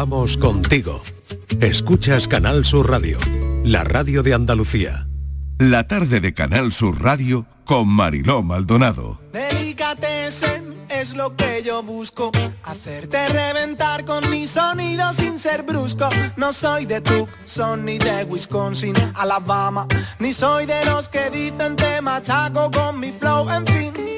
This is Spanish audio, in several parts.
Vamos contigo. Escuchas Canal Sur Radio, la radio de Andalucía. La tarde de Canal Sur Radio con Mariló Maldonado. Delicatessen es lo que yo busco. Hacerte reventar con mi sonido sin ser brusco. No soy de Tucson ni de Wisconsin, Alabama. Ni soy de los que dicen te machaco con mi flow, en fin.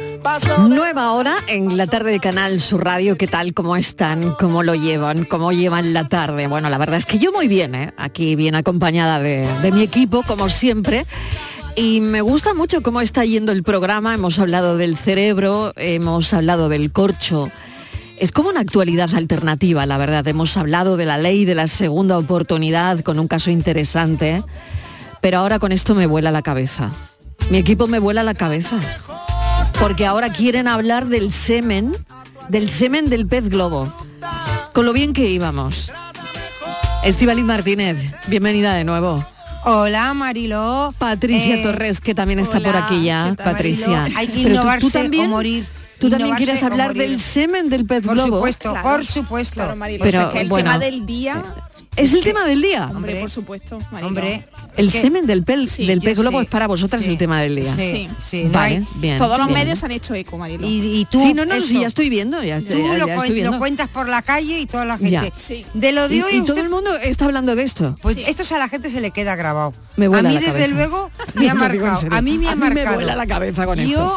Nueva hora en la tarde de Canal Sur Radio. ¿Qué tal? ¿Cómo están? ¿Cómo lo llevan? ¿Cómo llevan la tarde? Bueno, la verdad es que yo muy bien, ¿eh? Aquí bien acompañada de, de mi equipo, como siempre. Y me gusta mucho cómo está yendo el programa. Hemos hablado del cerebro, hemos hablado del corcho. Es como una actualidad alternativa, la verdad. Hemos hablado de la ley de la segunda oportunidad con un caso interesante. Pero ahora con esto me vuela la cabeza. Mi equipo me vuela la cabeza porque ahora quieren hablar del semen, del semen del pez globo. Con lo bien que íbamos. Estivaliz Martínez, bienvenida de nuevo. Hola Mariló. Patricia Eh, Torres, que también está por aquí ya. ¿qué tal, Patricia. Mariló? Hay que Pero tú- innovarse tú, también, o morir. Tú también Innovarse quieres hablar del semen del pez Por globo. supuesto, Claro. por supuesto. Claro, Marilo. Pero, Pero, es que el bueno, tema del día, Es el tema del día. hombre, Hombre, por supuesto. Hombre, El semen del, pel, Sí, del pez globo sí, es para vosotras sí, el tema del día. Sí, Sí. sí, no Vale, hay- bien. Todos los bien. medios han hecho eco, Marilo. y, y tú, sí, no, no, eso, sí, ya estoy viendo. Ya, tú estoy- ya- lo, viendo. lo cuentas por la calle y toda la gente. De lo de Y, hoy y usted- todo el mundo está hablando de esto. Pues Sí. esto a la gente se le queda grabado. Me vuela a mí la desde luego me ha marcado. A mí me ha mí me marcado. vuela la cabeza con Yo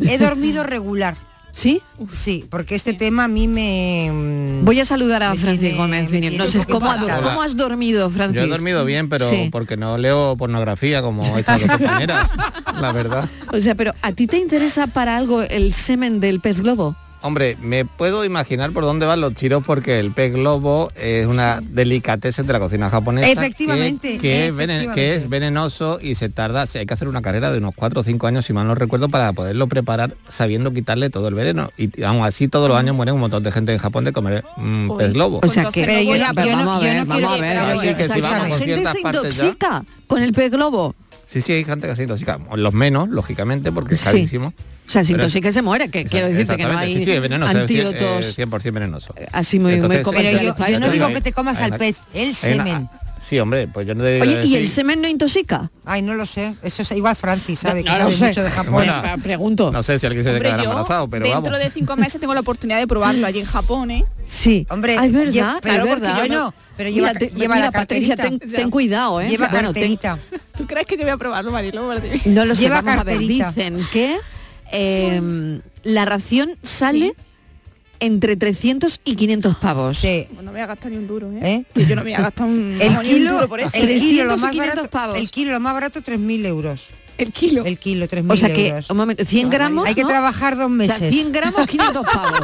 he dormido regular. ¿Sí? Sí, porque este tema a mí me... mm, Voy a saludar a Francis tiene- Gómez. No sé cómo, cómo has dormido, Francis. Yo he dormido bien, pero Sí. porque no leo pornografía como estas dos compañeras, la verdad. O sea, pero ¿a ti te interesa para algo el semen del pez globo? Hombre, me puedo imaginar por dónde van los tiros porque el pez globo es una delicatessen de la cocina japonesa. Efectivamente, Que, que es venen- efectivamente. que es venenoso y se tarda, sí, hay que hacer una carrera de unos 4 o 5 años, si mal no recuerdo, para poderlo preparar sabiendo quitarle todo el veneno. Y aún así todos los años mueren un montón de gente en Japón de comer mm, Uy. pez globo. O sea que... Pero yo Pero yo no- yo quiero- a ver. que si vamos gente ciertas se partes ya- intoxica con el pez globo. Sí, sí, hay gente que se intoxica. Los menos, lógicamente, porque es Sí. carísimo. O sea, se Pero- intoxica y se muere, que quiero decirte que no hay sí, sí, venenoso, antídotos es 100% venenoso. así muy, muy Entonces, Pero yo, yo no digo que te comas al pez, el semen. Sí, hombre, pues yo no te Oye, ¿y sí. el semen no intoxica? Ay, no lo sé. Eso es igual Francis, ¿sabe? Que No sabe sé. mucho de Japón. Bueno, pregunto. No sé si alguien se Hombre, quedará yo embarazado, pero dentro vamos. de cinco meses tengo la oportunidad de probarlo allí en Japón, ¿eh? Sí. Hombre, Ah, es verdad, pero es porque verdad. yo no, pero lleva, Mira, te- lleva mira, la Patricia, ten, ten cuidado, ¿eh? Lleva Bueno, ten- carterita. ¿Tú crees que yo voy a probarlo, Marilo? No lo sé, Lleva vamos a ver. carterita. Dicen que eh, la ración sale Sí. entre 300 y 500 pavos. Sí. No me voy a gastar ni un duro, ¿eh? ¿Eh? Que yo no me voy a gastar un, El ni un kilo, duro por eso. el kilo, 300 lo más 500 barato, pavos. el kilo, lo más barato, 3.000 euros. El kilo. El kilo, 3.000 O sea que, euros. un momento, 100 gramos, Hay que ¿no? trabajar dos O meses. sea, 100 gramos, 500 pavos.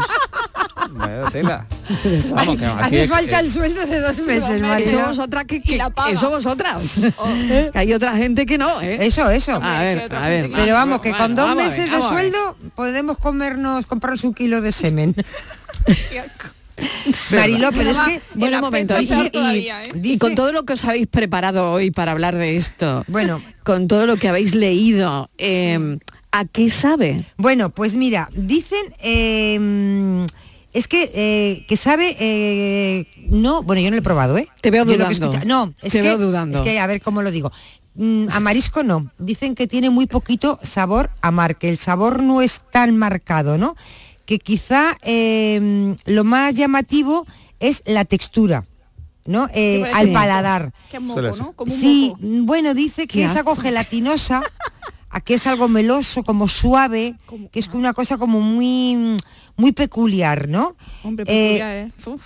Vaya tela. Vamos, que así Hace es- falta el sueldo de dos meses. Eso Marilo. vosotras que, que- Y la paga. eso vosotras. Que hay otra gente que no, ¿eh? Eso, eso. A ver, a ver. Pero vamos, que con dos ver, meses de sueldo podemos comernos, comprarnos un kilo de semen. Mariló, pero es que... Bueno, un momento. Y, peor y- todavía, ¿eh? y con todo lo que os habéis preparado hoy para hablar de esto, Bueno, con todo lo que habéis leído, eh, ¿a qué sabe? Bueno, pues mira, dicen eh, es que eh, que sabe eh, no, bueno, yo no lo he probado, ¿eh? Te veo Yo lo que dudando. escucha- no, es Te que veo dudando. es que a ver cómo lo digo. Mm, a marisco no. Dicen que tiene muy poquito sabor a mar, que el sabor no es tan marcado, ¿no? Que quizá eh, lo más llamativo es la textura, ¿no? Eh, al paladar. Sí, moco. bueno, dice que es algo gelatinosa, a que es algo meloso, como suave, que es una cosa como muy muy peculiar, ¿no? Hombre, Eh, peculiar, ¿eh? Uf,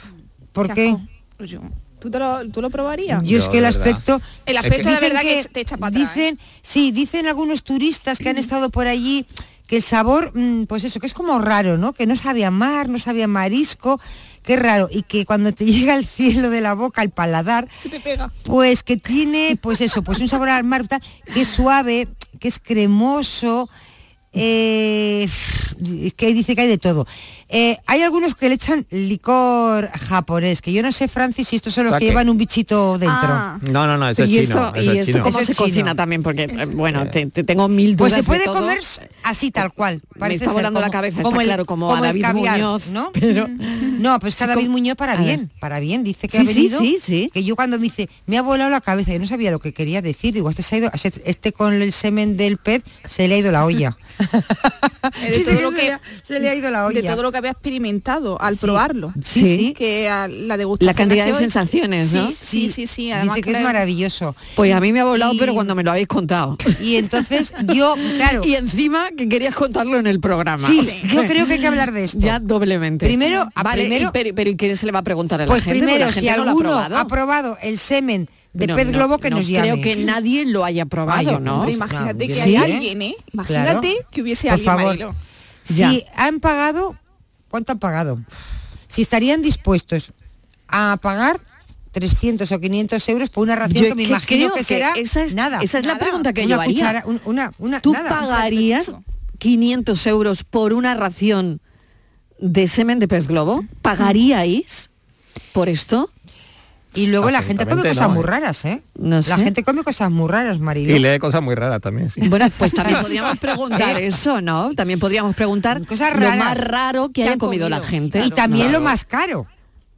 ¿Por qué? Pues ¿Tú, te lo, ¿Tú lo probarías? Yo es que el aspecto... El aspecto de verdad que, te echa para atrás. ¿eh? Dicen, sí, dicen algunos turistas que han estado por allí que el sabor, mm, pues eso, que es como raro, ¿no? Que no sabía mar, no sabía marisco, qué raro. Y que cuando te llega al cielo de la boca, al paladar, Se te pega. pues que tiene, pues eso, pues un sabor al mar que es suave, que es cremoso. Eh, que dice que hay de todo. Eh, hay algunos que le echan licor japonés, que yo no sé, Francis, si estos son los que llevan un bichito dentro. Ah, No, no, no, eso es y chino. esto, eso y es esto chino. cómo Eso se chino. cocina también, porque eh, bueno, te, te tengo mil Pues dudas se de puede todo. comer así tal cual. Me parece está ser, volando la como- cabeza, como está el- claro, como a el David caviar, Muñoz, ¿no? pero- No, pues que a Sí, David Muñoz para a bien, para bien. Dice que Sí, ha venido. sí, sí. Que yo cuando me dice, me ha volado la cabeza, yo no sabía lo que quería decir. Digo, este se ha ido, este con el semen del pez se le ha ido la olla. de Dice todo que lo se que le ha- se le ha ido la olla. de todo lo que había experimentado al probarlo. Sí, Sí. Que a la degustación La cantidad de sensaciones, ¿no? Sí, sí, sí, sí. Además Dice que es maravilloso. Pues a mí me ha volado, Y- pero cuando me lo habéis contado. Y entonces yo, claro, Y encima que querías contarlo en el programa. sí, yo creo que hay que hablar de esto. Ya doblemente. Primero, a vale, primero- y pero, pero ¿y qué se le va a preguntar a la Pues gente? Primero, la si gente no lo ha alguno probado. ha probado el semen de No, pez no, globo, que no nos llame. creo que nadie lo haya probado, ¿no? No, imagínate que sí, hay ¿eh? alguien, ¿eh? Imagínate Claro. que hubiese Por alguien, favor. Si han pagado, ¿cuánto han pagado? Si estarían dispuestos a pagar 300 o 500 euros por una ración Yo que me imagino que, que será esa es- nada. esa es la pregunta que una yo haría. cuchara, un- una, una, ¿Tú nada. pagarías 500 euros por una ración de semen de pez globo? ¿Pagaríais por esto? Y luego la gente come cosas no, muy ¿eh? raras, ¿eh? No La sé. gente come cosas muy raras, Marilo. Y lee cosas muy raras también, sí. Bueno, pues también podríamos preguntar eso, ¿no? También podríamos preguntar Cosas lo raras más raro que que haya comido la gente. y también Claro. lo más caro.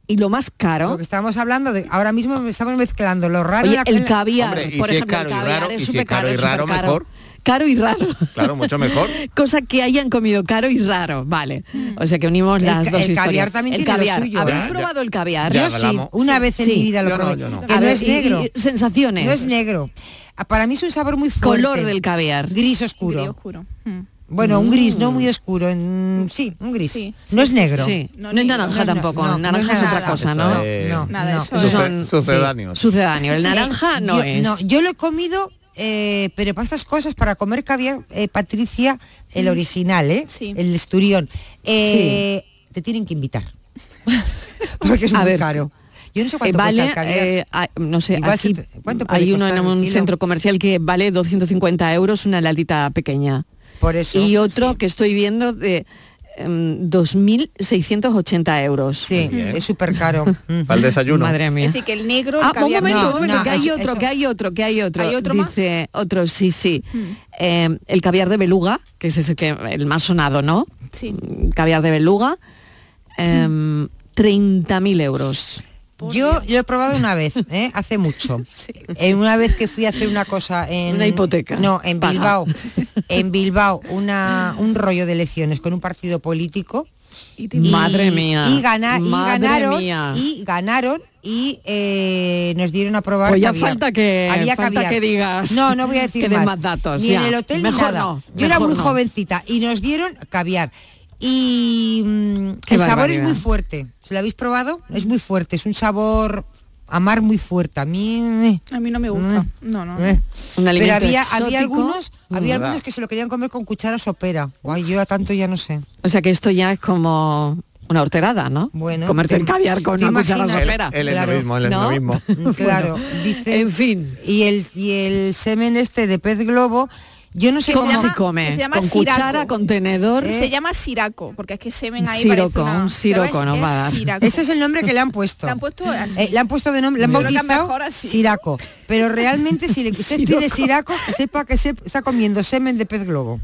Y lo más caro, Porque estamos hablando de, ahora mismo estamos mezclando lo raro y la- el caviar, Hombre, y por si es ejemplo, caro el y caviar raro, es y si es súper caro y es raro, supercaro. mejor. Caro y raro. Claro, mucho mejor. Cosa que hayan comido caro y raro, vale. O sea que unimos El las ca- dos el caviar historias. también el tiene lo caviar. suyo, ¿Habéis ¿eh? Ya, probado el caviar? Yo sí, una Sí, vez en sí. mi vida lo no, probé. no. Que A no ver, es y- negro. y sensaciones. No es negro. Para mí es un sabor muy fuerte. Color del caviar. Gris oscuro. Gris oscuro. Mm. Bueno, un gris no muy oscuro. en- sí, un gris. Sí, no es negro. Sí, No, no, es naranja No, tampoco, no, el naranja no es es otra cosa, Eso ¿no? No, Nada, no. eso son Sucedáneos. sucedáneo. El naranja no yo, es. No, yo lo he comido, eh, pero para estas cosas, para comer caviar, eh, Patricia, el original, ¿eh? Sí. El esturión, eh, te tienen que invitar. Porque es A muy ver, caro. Yo no sé Eh, cuánto vale, cuesta el eh, no sé, Igual aquí se te- ¿cuánto puede hay uno en un centro comercial que vale 250 euros una latita pequeña. Por eso. Y otro que estoy viendo de 2.680 euros. Sí, es súper caro. Mm. Para el desayuno. Madre mía. Es decir, que el negro, el Ah, un momento, no, un momento, no, que hay eso- otro, eso- que hay otro, que hay otro. ¿Hay otro más? Otro, sí, sí. Eh, el caviar de beluga, que es ese que el más sonado, ¿no? Sí. Mm, Caviar de beluga, em, 30.000 euros. Yo lo he probado una vez, ¿eh? hace mucho. En una vez que fui a hacer una cosa en Una hipoteca. No, en Paga. Bilbao. En Bilbao, una, un rollo de elecciones con un partido político. Y Madre mía, Y, gana- y madre ganaron. mía. Y ganaron y eh, nos dieron a probar. Pues ya falta que- Había falta caviar. que digas- No, no voy a decir que más. más datos, Ni ya. en el hotel Mejor ni nada. no, Yo era muy no. jovencita y nos dieron caviar. Y mm, el sabor es muy fuerte. ¿Se lo habéis probado? Es muy fuerte. Es un sabor a mar muy fuerte. A mí. eh, A mí no me gusta. No, no. eh. Un Pero había, exótico. había algunos, había ¿Verdad? algunos que se lo querían comer con cuchara sopera. Ay, yo a tanto ya no sé. O sea que esto ya es como una horterada, ¿no? Bueno, Comerte te- el caviar con una cuchara imaginas- El, sopera. el Claro. endomismo, el ¿No? endomismo. Claro, Bueno, dice. En fin. Y el, y el semen este de pez globo, yo no sé ¿Cómo se come? se llama ¿Con siraco. cuchara, con tenedor? ¿Eh? Se llama siraco, porque es que semen ahí siroco, parece una- un siroco Es va a dar. siraco. Ese es el nombre que le han puesto. Le han puesto así. Eh, le han puesto de nombre, le han bautizado. Siraco. Pero realmente si le usted pide Siraco, que sepa que se está comiendo semen de pez globo.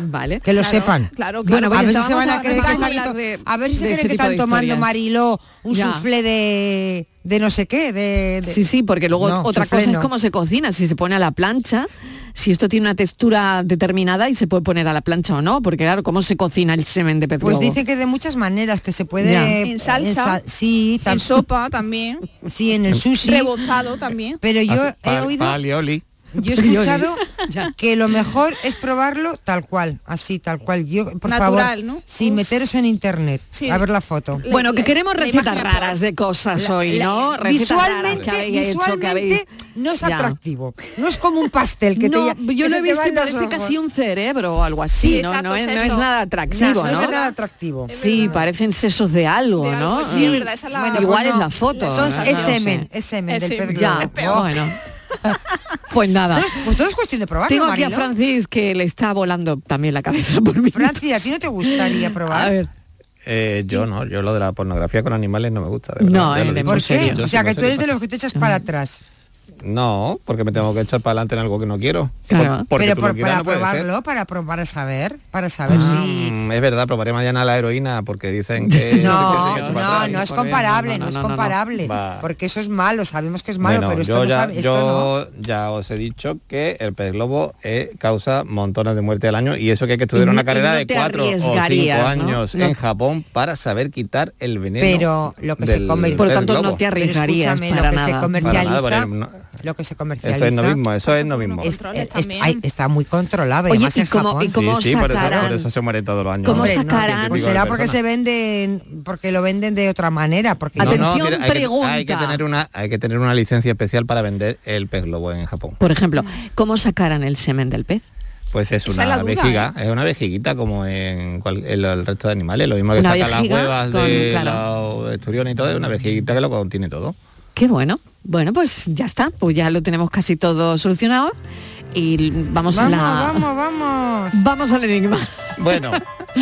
Vale. Que lo Claro, sepan. Claro, Bueno, claro. a ver si se van a a- creer que están de- a ver si se creen este que están tomando. Mariló un Ya. soufflé de de no sé qué, de, de- Sí, sí, porque luego No, otra cosa no. es cómo se cocina, si se pone a la plancha, si esto tiene una textura determinada y se puede poner a la plancha o no, porque claro, ¿cómo se cocina el semen de pez Pues globo? dice que de muchas maneras que se puede Ya. En salsa. sal- sí, En sopa también. sí, en el sushi. Rebozado también. Pero yo he oído palioli. Yo he escuchado que lo mejor es probarlo tal cual, así, tal cual. Yo, por Natural, favor, ¿no? sin Uf. meteros en internet, Sí. a ver la foto. La- Bueno, que queremos la recetas raras de cosas hoy, La- ¿no? Visualmente, que habéis hecho, que visualmente habéis... no es Ya. atractivo. No es como un pastel que no, te yo lo he visto parece ojos. casi un cerebro o algo así, Sí, ¿no? exacto, no, es, no nada atractivo, no, ¿no? es nada atractivo. Sí, parecen sesos de algo, ¿no? sí, es verdad, esa es la- Bueno, Igual es la foto. Son- es semen, es semen Es del pez Ya, bueno. Pues nada. Todo es, pues todo es cuestión de probarlo, Tengo aquí a. Francis que le está volando también la cabeza por mí. Francis, ¿a ti no te gustaría probar? A ver. Eh, yo no, yo lo de la pornografía con animales no me gusta. de verdad, No, eh. ¿Por qué? O sea, que tú eres de los que te echas para atrás. No, porque me tengo que echar para adelante en algo que no quiero. Claro. Por- porque Pero por- quieras, para no probarlo, para, pro- para saber, para saber si... Mm, es verdad, probaré mañana la heroína porque dicen que... No, que no, no es comparable, no, no, no, es no, no, no. comparable, porque eso es malo, sabemos que es malo, Bueno, pero esto yo, no ya, sabe, esto no. yo ya os he dicho que el pez globo eh, causa montones de muertes al año y eso que hay que estudiar una carrera no de cuatro o cinco años No. en Japón para saber quitar el veneno. Pero lo que se come- Por lo tanto, no te arriesgarías escúchame, para lo que nada. se comercializa, Lo que se comercializa... Eso es no mismo, eso es no mismo. es- es- está muy controlado, y Oye, además ¿y en cómo- Japón. y cómo sí, sí, por eso, sacarán- por eso se muere todo el año. ¿Cómo no, sacarán? Pues será porque se venden, porque lo venden de otra manera, porque Atención, No, no, tiene- hay que- pregunta. hay que tener una hay que tener una licencia especial para vender el pez globo en Japón. Por ejemplo, ¿cómo sacaran el semen del pez? Pues es Esa una duda, vejiga, es una vejiguita como en, cual- en lo- el resto de animales, lo mismo que Una sacan las huevas con- de claro. los esturiones y todo, es una vejiguita que lo contiene todo. Qué bueno. Bueno, pues ya está, pues ya lo tenemos casi todo solucionado y vamos, a vamos, la vamos, vamos. vamos al enigma. Bueno,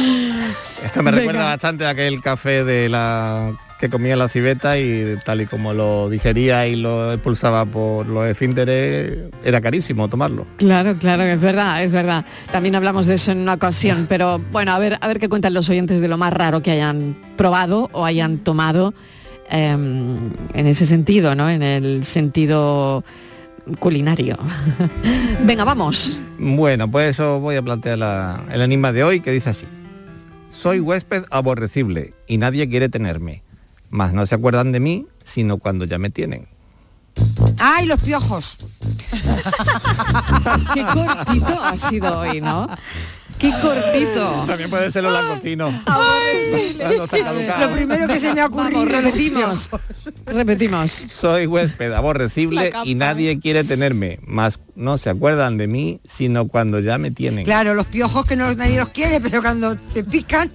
esto me Venga. recuerda bastante a aquel café de la que comía la civeta y tal y como lo digería y lo expulsaba por los esfínteres, era carísimo tomarlo. Claro, claro, es verdad, es verdad. También hablamos de eso en una ocasión, pero bueno, a ver, a ver qué cuentan los oyentes de lo más raro que hayan probado o hayan tomado em, en ese sentido, ¿no? En el sentido culinario. Venga, vamos. Bueno, pues os voy a plantear la- el enigma de hoy que dice así. Soy huésped aborrecible y nadie quiere tenerme, mas no se acuerdan de mí sino cuando ya me tienen. ¡Ay, los piojos! Qué cortito ha sido hoy, ¿no? Qué cortito. También puede ser los langostinos. Lo primero que se me ha ocurrido, Vamos, los repetimos. Repetimos. Soy huésped aborrecible y nadie quiere tenerme, mas no se acuerdan de mí sino cuando ya me tienen. Claro, los piojos que no, nadie los quiere, pero cuando te pican,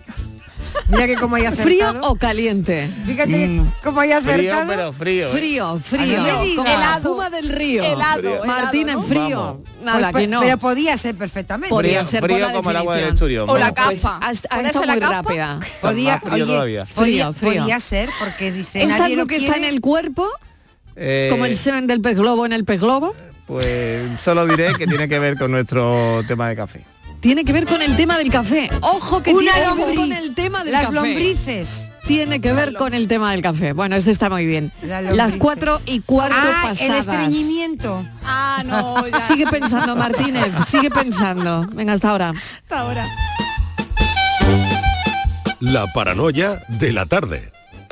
mira que como hay ¿Frío o caliente? Fíjate Mm, cómo hay Frío, acertado. pero frío. ¿eh? Frío, frío. no me digas. Como la Helado. espuma del río. Helado, Frío. Martín, en frío. Vamos. Nada, Pues, que no. Pero podía ser perfectamente. Podría Frío, ser por frío la como el agua del esturión. O la capa. Pues, ¿Puede estado muy capa? rápida. Podía, Más frío oye, todavía. podía, Frío, frío. podía ser porque dice ¿Es nadie algo lo que está en el cuerpo? Eh, Como el semen del pez globo en el pez globo. Pues solo diré que tiene que ver con nuestro tema de café. Tiene que ver con el tema del café. Ojo que Una tiene que ver con el tema del Las café. lombrices. Tiene que ver con el tema del café. Bueno, este está muy bien. La. Las cuatro y cuarto Ah, el pasadas. estreñimiento. Ah, no, ya. Sigue pensando, Martínez, sigue pensando. Venga, hasta ahora. Hasta ahora. La paranoia de la tarde.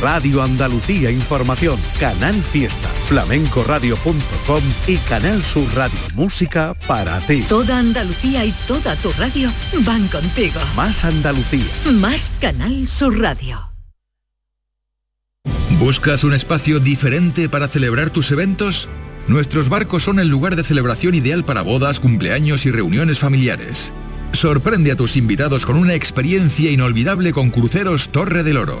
Radio Andalucía Información, Canal Fiesta, flamencoradio.com y Canal Sur Radio Música para ti. Toda Andalucía y toda tu radio van contigo. Más Andalucía. Más Canal Sur Radio. ¿Buscas un espacio diferente para celebrar tus eventos? Nuestros barcos son el lugar de celebración ideal para bodas, cumpleaños y reuniones familiares. Sorprende a tus invitados con una experiencia inolvidable con Cruceros Torre del Oro.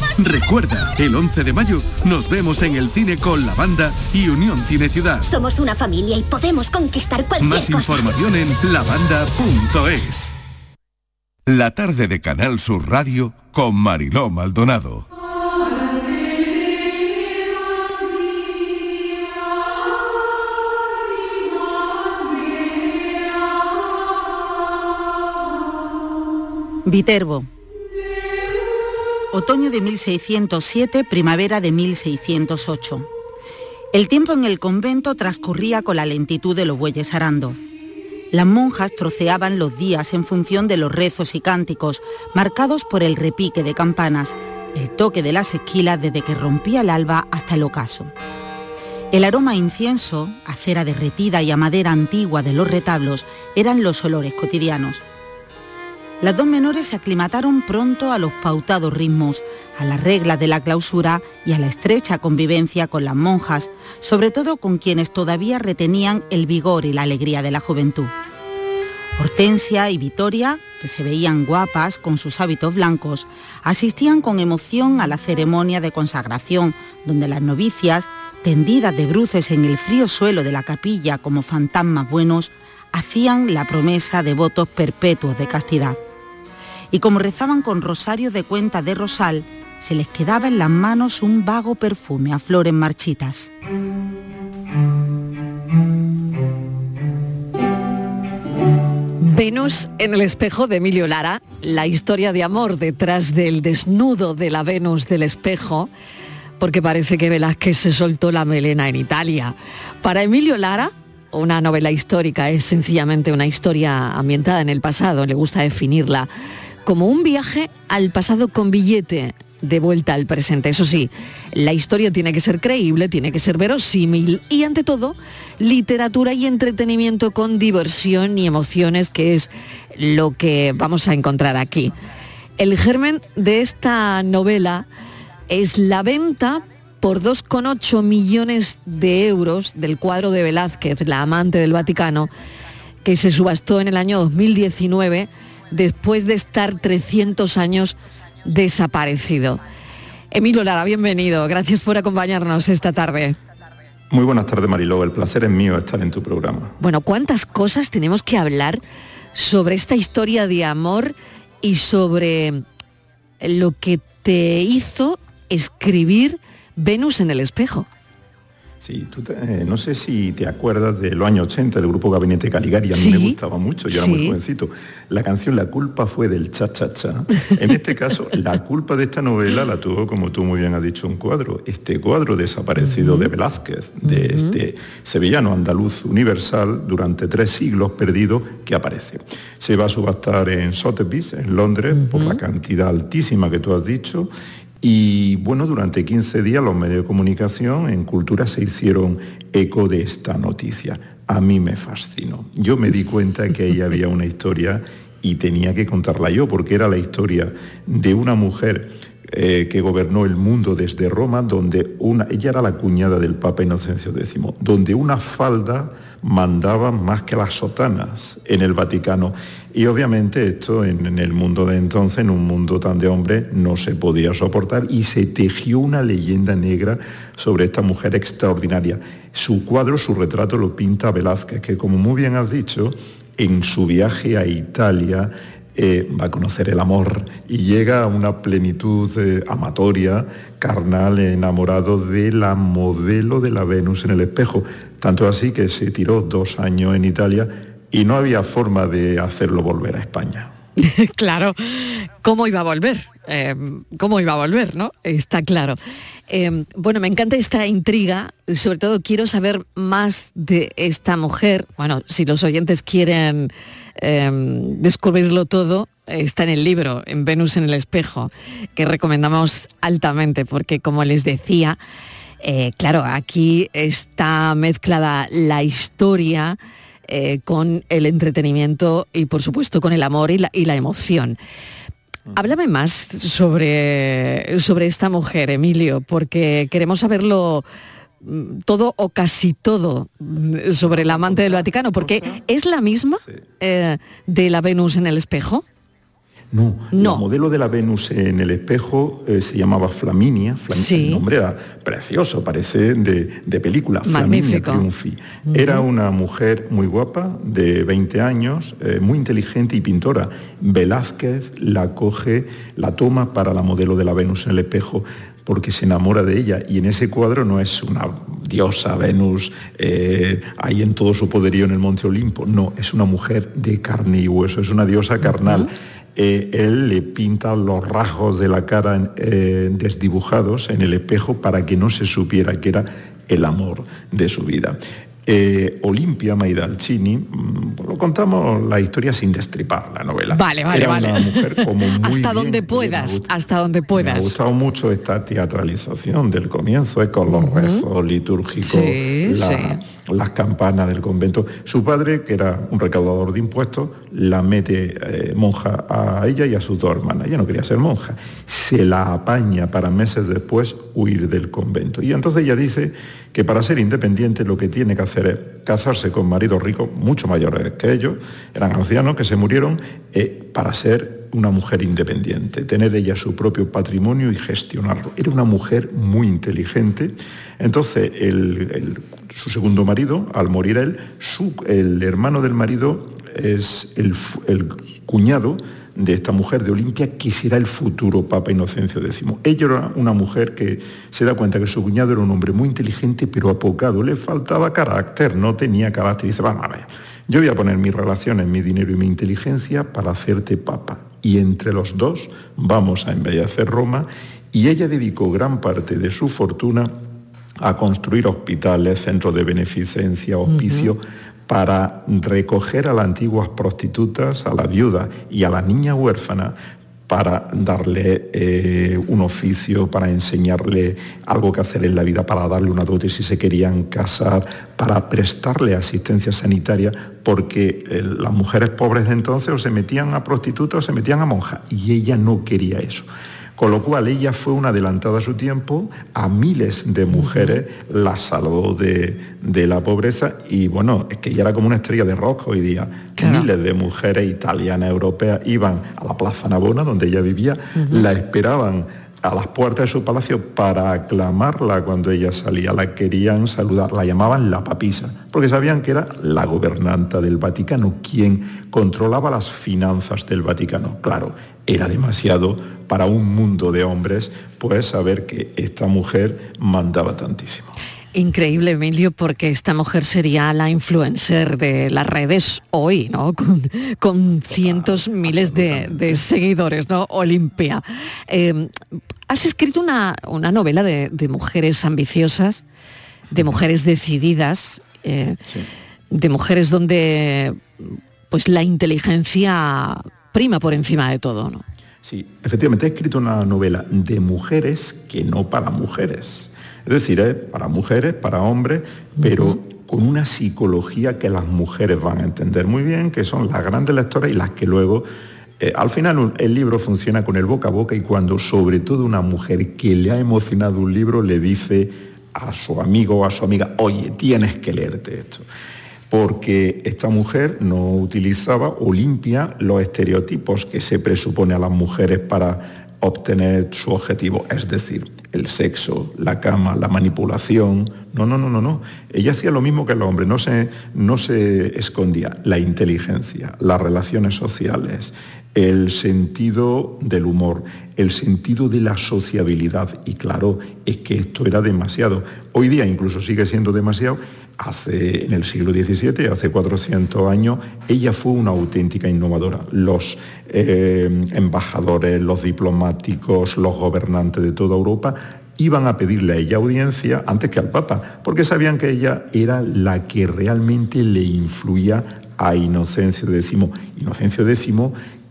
Recuerda, el 11 de mayo nos vemos en el cine con la banda y Unión Cine Ciudad. Somos una familia y podemos conquistar cualquier Más cosa. información en lavanda.es. La tarde de Canal Sur Radio con Mariló Maldonado. Viterbo. Otoño de 1607, primavera de 1608. El tiempo en el convento transcurría con la lentitud de los bueyes arando. Las monjas troceaban los días en función de los rezos y cánticos, marcados por el repique de campanas, el toque de las esquilas desde que rompía el alba hasta el ocaso. El aroma a incienso, a cera derretida y a madera antigua de los retablos eran los olores cotidianos. Las dos menores se aclimataron pronto a los pautados ritmos, a las reglas de la clausura y a la estrecha convivencia con las monjas, sobre todo con quienes todavía retenían el vigor y la alegría de la juventud. Hortensia y Vitoria, que se veían guapas con sus hábitos blancos, asistían con emoción a la ceremonia de consagración, donde las novicias, tendidas de bruces en el frío suelo de la capilla como fantasmas buenos, hacían la promesa de votos perpetuos de castidad y como rezaban con rosarios de cuenta de rosal, se les quedaba en las manos un vago perfume a flores marchitas. Venus en el espejo de Emilio Lara, la historia de amor detrás del desnudo de la Venus del espejo, porque parece que Velázquez se soltó la melena en Italia. Para Emilio Lara, una novela histórica es sencillamente una historia ambientada en el pasado, le gusta definirla como un viaje al pasado con billete de vuelta al presente. Eso sí, la historia tiene que ser creíble, tiene que ser verosímil y ante todo, literatura y entretenimiento con diversión y emociones, que es lo que vamos a encontrar aquí. El germen de esta novela es la venta por 2,8 millones de euros del cuadro de Velázquez, la amante del Vaticano, que se subastó en el año 2019 después de estar 300 años desaparecido. Emilio Lara, bienvenido. Gracias por acompañarnos esta tarde. Muy buenas tardes, Mariló. El placer es mío estar en tu programa. Bueno, ¿cuántas cosas tenemos que hablar sobre esta historia de amor y sobre lo que te hizo escribir Venus en el espejo? Sí, tú te- eh, no sé si te acuerdas de los años 80 del grupo Gabinete Caligari, a mí Sí. me gustaba mucho, yo era muy jovencito. La canción La culpa fue del cha-cha-cha. En este caso, la culpa de esta novela la tuvo, como tú muy bien has dicho, un cuadro. Este cuadro desaparecido de Velázquez, de este sevillano andaluz universal, durante tres siglos perdido, que aparece. Se va a subastar en Sotheby's, en Londres, por la cantidad altísima que tú has dicho, y bueno, durante 15 días los medios de comunicación en cultura se hicieron eco de esta noticia. A mí me fascinó. Yo me di cuenta que ahí había una historia y tenía que contarla yo, porque era la historia de una mujer eh, que gobernó el mundo desde Roma, donde una, ella era la cuñada del Papa Inocencio X, donde una falda mandaba más que las sotanas en el Vaticano. Y obviamente esto en, en el mundo de entonces, en un mundo tan de hombres, no se podía soportar y se tejió una leyenda negra sobre esta mujer extraordinaria. Su cuadro, su retrato lo pinta Velázquez, que como muy bien has dicho, en su viaje a Italia eh, va a conocer el amor y llega a una plenitud eh, amatoria, carnal, enamorado de la modelo de la Venus en el espejo. Tanto así que se tiró dos años en Italia y no había forma de hacerlo volver a España. claro, ¿cómo iba a volver? Eh, ¿Cómo iba a volver, no? Está claro. Eh, bueno, me encanta esta intriga, sobre todo quiero saber más de esta mujer. Bueno, si los oyentes quieren eh, descubrirlo todo, está en el libro, en Venus en el espejo, que recomendamos altamente, porque como les decía, eh, claro, aquí está mezclada la historia eh, con el entretenimiento y por supuesto con el amor y la, y la emoción. Háblame más sobre, sobre esta mujer, Emilio, porque queremos saberlo mm, todo o casi todo mm, sobre el amante del Vaticano, porque es la misma eh, de la Venus en el espejo. No, la modelo de la Venus en el espejo eh, se llamaba Flaminia. Flam- El nombre era precioso, parece de, de película. Flaminia Magnífico. Triunfi. Era una mujer muy guapa, de 20 años, eh, muy inteligente y pintora. Velázquez la coge, la toma para la modelo de la Venus en el espejo porque se enamora de ella y en ese cuadro no es una diosa Venus eh, ahí en todo su poderío en el Monte Olimpo, no, es una mujer de carne y hueso, es una diosa carnal. Eh, él le pinta los rasgos de la cara eh, desdibujados en el espejo para que no se supiera que era el amor de su vida. Eh, Olimpia Maidalcini, mm, lo contamos la historia sin destripar la novela. Vale, vale, Era vale. una mujer como muy hasta donde puedas, hasta donde me ha puedas. gustado mucho esta teatralización del comienzo, eh, con los rezos litúrgicos, Sí, la- sí. las campanas del convento. Su padre, que era un recaudador de impuestos, la mete eh, monja a ella y a sus dos hermanas. Ella no quería ser monja. Se la apaña para meses después huir del convento. Y entonces ella dice que para ser independiente lo que tiene que hacer es casarse con maridos ricos, mucho mayores que ellos, eran ancianos que se murieron, eh, para ser una mujer independiente, tener ella su propio patrimonio y gestionarlo. Era una mujer muy inteligente. Entonces, su segundo marido, al morir él, su- el hermano del marido es el, el cuñado de esta mujer de Olimpia, que será el futuro Papa Inocencio X. Ella era una mujer que se da cuenta que su cuñado era un hombre muy inteligente, pero apocado, le faltaba carácter, no tenía carácter. Y dice, vamos a ver, yo voy a poner mis relaciones, mi dinero y mi inteligencia para hacerte Papa. Y entre los dos vamos a embellecer Roma. Y ella dedicó gran parte de su fortuna a construir hospitales, centros de beneficencia, hospicios, para recoger a las antiguas prostitutas, a la viuda y a la niña huérfana para darle eh, un oficio, para enseñarle algo que hacer en la vida, para darle una dote si se querían casar, para prestarle asistencia sanitaria, porque eh, las mujeres pobres de entonces o se metían a prostitutas o se metían a monjas, y ella no quería eso. Con lo cual ella fue una adelantada a su tiempo, a miles de mujeres la salvó de, de la pobreza y bueno, es que ella era como una estrella de rock hoy día. Miles de mujeres italianas, europeas iban a la Plaza Navona, donde ella vivía, la esperaban a las puertas de su palacio para aclamarla cuando ella salía, la querían saludar, la llamaban la papisa, porque sabían que era la gobernanta del Vaticano, quien controlaba las finanzas del Vaticano. Claro, era demasiado para un mundo de hombres, pues saber que esta mujer mandaba tantísimo. Increíble, Emilio, porque esta mujer sería la influencer de las redes hoy, ¿no? Con, con cientos, miles de, de seguidores, ¿no? Olimpia. Eh, has escrito una, una novela de, de mujeres ambiciosas, de mujeres decididas, eh, de mujeres donde pues la inteligencia prima por encima de todo, ¿no? Sí, efectivamente he escrito una novela de mujeres que no para mujeres. Es decir, ¿eh? para mujeres, para hombres, pero con una psicología que las mujeres van a entender muy bien, que son las grandes lectoras y las que luego... eh, al final un- el libro funciona con el boca a boca y cuando sobre todo una mujer que le ha emocionado un libro le dice a su amigo o a su amiga, oye, tienes que leerte esto porque esta mujer no utilizaba o limpia los estereotipos que se presupone a las mujeres para obtener su objetivo, es decir, el sexo, la cama, la manipulación. No, no, no, no, no. Ella hacía lo mismo que el hombre, no se, no se escondía. La inteligencia, las relaciones sociales, el sentido del humor, el sentido de la sociabilidad. Y claro, es que esto era demasiado. Hoy día incluso sigue siendo demasiado. Hace, en el siglo XVII, hace 400 años, ella fue una auténtica innovadora. Los eh, embajadores, los diplomáticos, los gobernantes de toda Europa iban a pedirle a ella audiencia antes que al Papa, porque sabían que ella era la que realmente le influía a Inocencio X. Inocencio X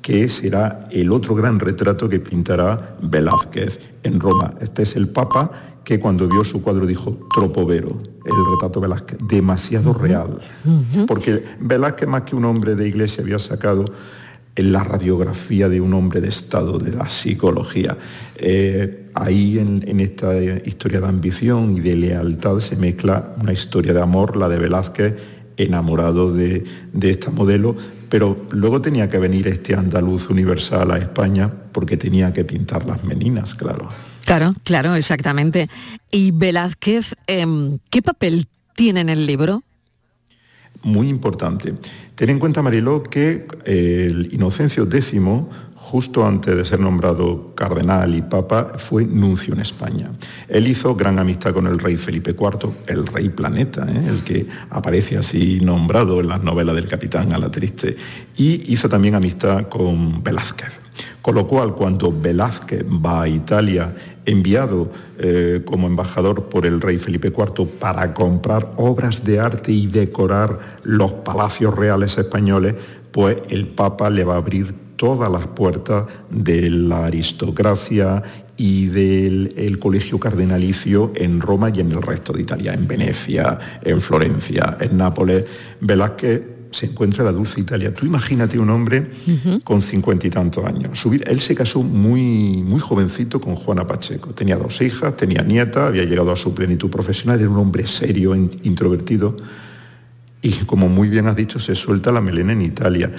que será el otro gran retrato que pintará Velázquez en Roma. Este es el Papa que cuando vio su cuadro dijo Tropovero, el retrato Velázquez, demasiado real. Porque Velázquez más que un hombre de iglesia había sacado en la radiografía de un hombre de Estado, de la psicología. Eh, ahí en, en esta historia de ambición y de lealtad se mezcla una historia de amor, la de Velázquez, enamorado de, de esta modelo, pero luego tenía que venir este andaluz universal a España porque tenía que pintar las meninas, claro. Claro, claro, exactamente. Y Velázquez, em, ¿qué papel tiene en el libro? muy importante. Ten en cuenta, Mariló, que eh, el Inocencio X, justo antes de ser nombrado cardenal y papa, fue nuncio en España. Él hizo gran amistad con el rey Felipe IV, el rey planeta, ¿eh? el que aparece así nombrado en las novelas del capitán a la triste, y hizo también amistad con Velázquez. Con lo cual, cuando Velázquez va a Italia, enviado eh, como embajador por el rey Felipe IV para comprar obras de arte y decorar los palacios reales españoles, pues el Papa le va a abrir todas las puertas de la aristocracia y del el colegio cardenalicio en Roma y en el resto de Italia, en Venecia, en Florencia, en Nápoles. Velázquez se encuentra la dulce Italia. Tú imagínate un hombre con cincuenta y tantos años. Él se casó muy, muy jovencito con Juana Pacheco. Tenía dos hijas, tenía nieta, había llegado a su plenitud profesional, era un hombre serio, in- introvertido. Y como muy bien has dicho, se suelta la melena en Italia.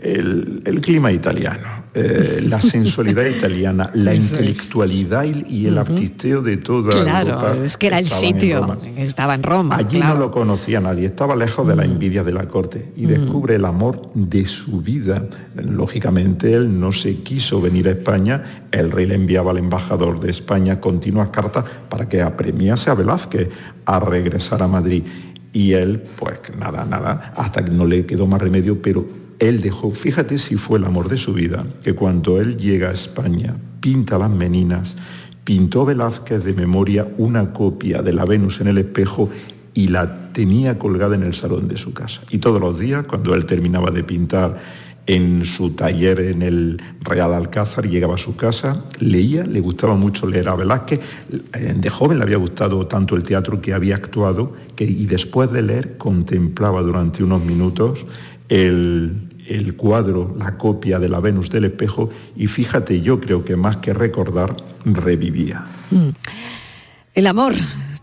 El, el clima italiano, eh, la sensualidad italiana, la Eso intelectualidad y, y el artisteo de toda Claro, Europa es que era el en sitio, estaba en Roma. Allí claro. no lo conocía nadie, estaba lejos de la envidia de la corte y Mm. descubre el amor de su vida. Lógicamente él no se quiso venir a España, el rey le enviaba al embajador de España continuas cartas para que apremiase a Velázquez a regresar a Madrid. Y él, pues nada, nada, hasta que no le quedó más remedio, pero él dejó, fíjate si fue el amor de su vida, que cuando él llega a España, pinta las meninas, pintó Velázquez de memoria una copia de la Venus en el espejo y la tenía colgada en el salón de su casa. Y todos los días, cuando él terminaba de pintar en su taller en el Real Alcázar, llegaba a su casa, leía, le gustaba mucho leer a Velázquez, de joven le había gustado tanto el teatro que había actuado, que, y después de leer contemplaba durante unos minutos el, el cuadro, la copia de la Venus del espejo, y fíjate, yo creo que más que recordar, revivía. Mm. El amor.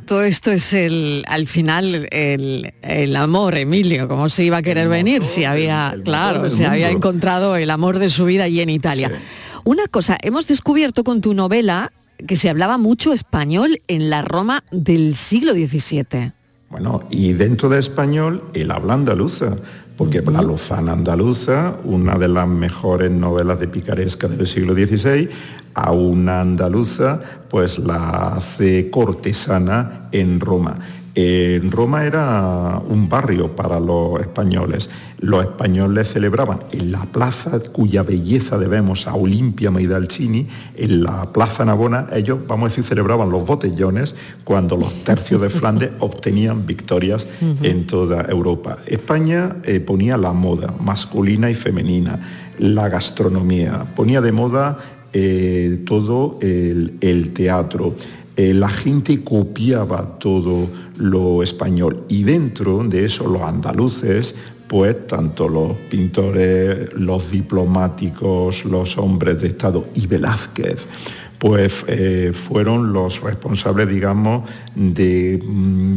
Todo esto es el, al final el, el amor, Emilio, cómo se iba a querer venir si había, claro, se había encontrado el amor de su vida allí en Italia. Una cosa, hemos descubierto con tu novela que se hablaba mucho español en la Roma del siglo XVII. Bueno, y dentro de español, el habla andaluza, porque La Lozana Andaluza, una de las mejores novelas de picaresca del siglo XVI, a una andaluza, pues la hace cortesana en Roma. En Roma era un barrio para los españoles. Los españoles celebraban en la plaza cuya belleza debemos a Olimpia Maidalcini, en la plaza Navona, ellos, vamos a decir, celebraban los botellones cuando los tercios de Flandes obtenían victorias en toda Europa. España eh, ponía la moda masculina y femenina, la gastronomía, ponía de moda eh, todo el, el teatro. Eh, la gente copiaba todo lo español y dentro de eso los andaluces, pues tanto los pintores, los diplomáticos, los hombres de Estado y Velázquez, pues eh, fueron los responsables, digamos, de,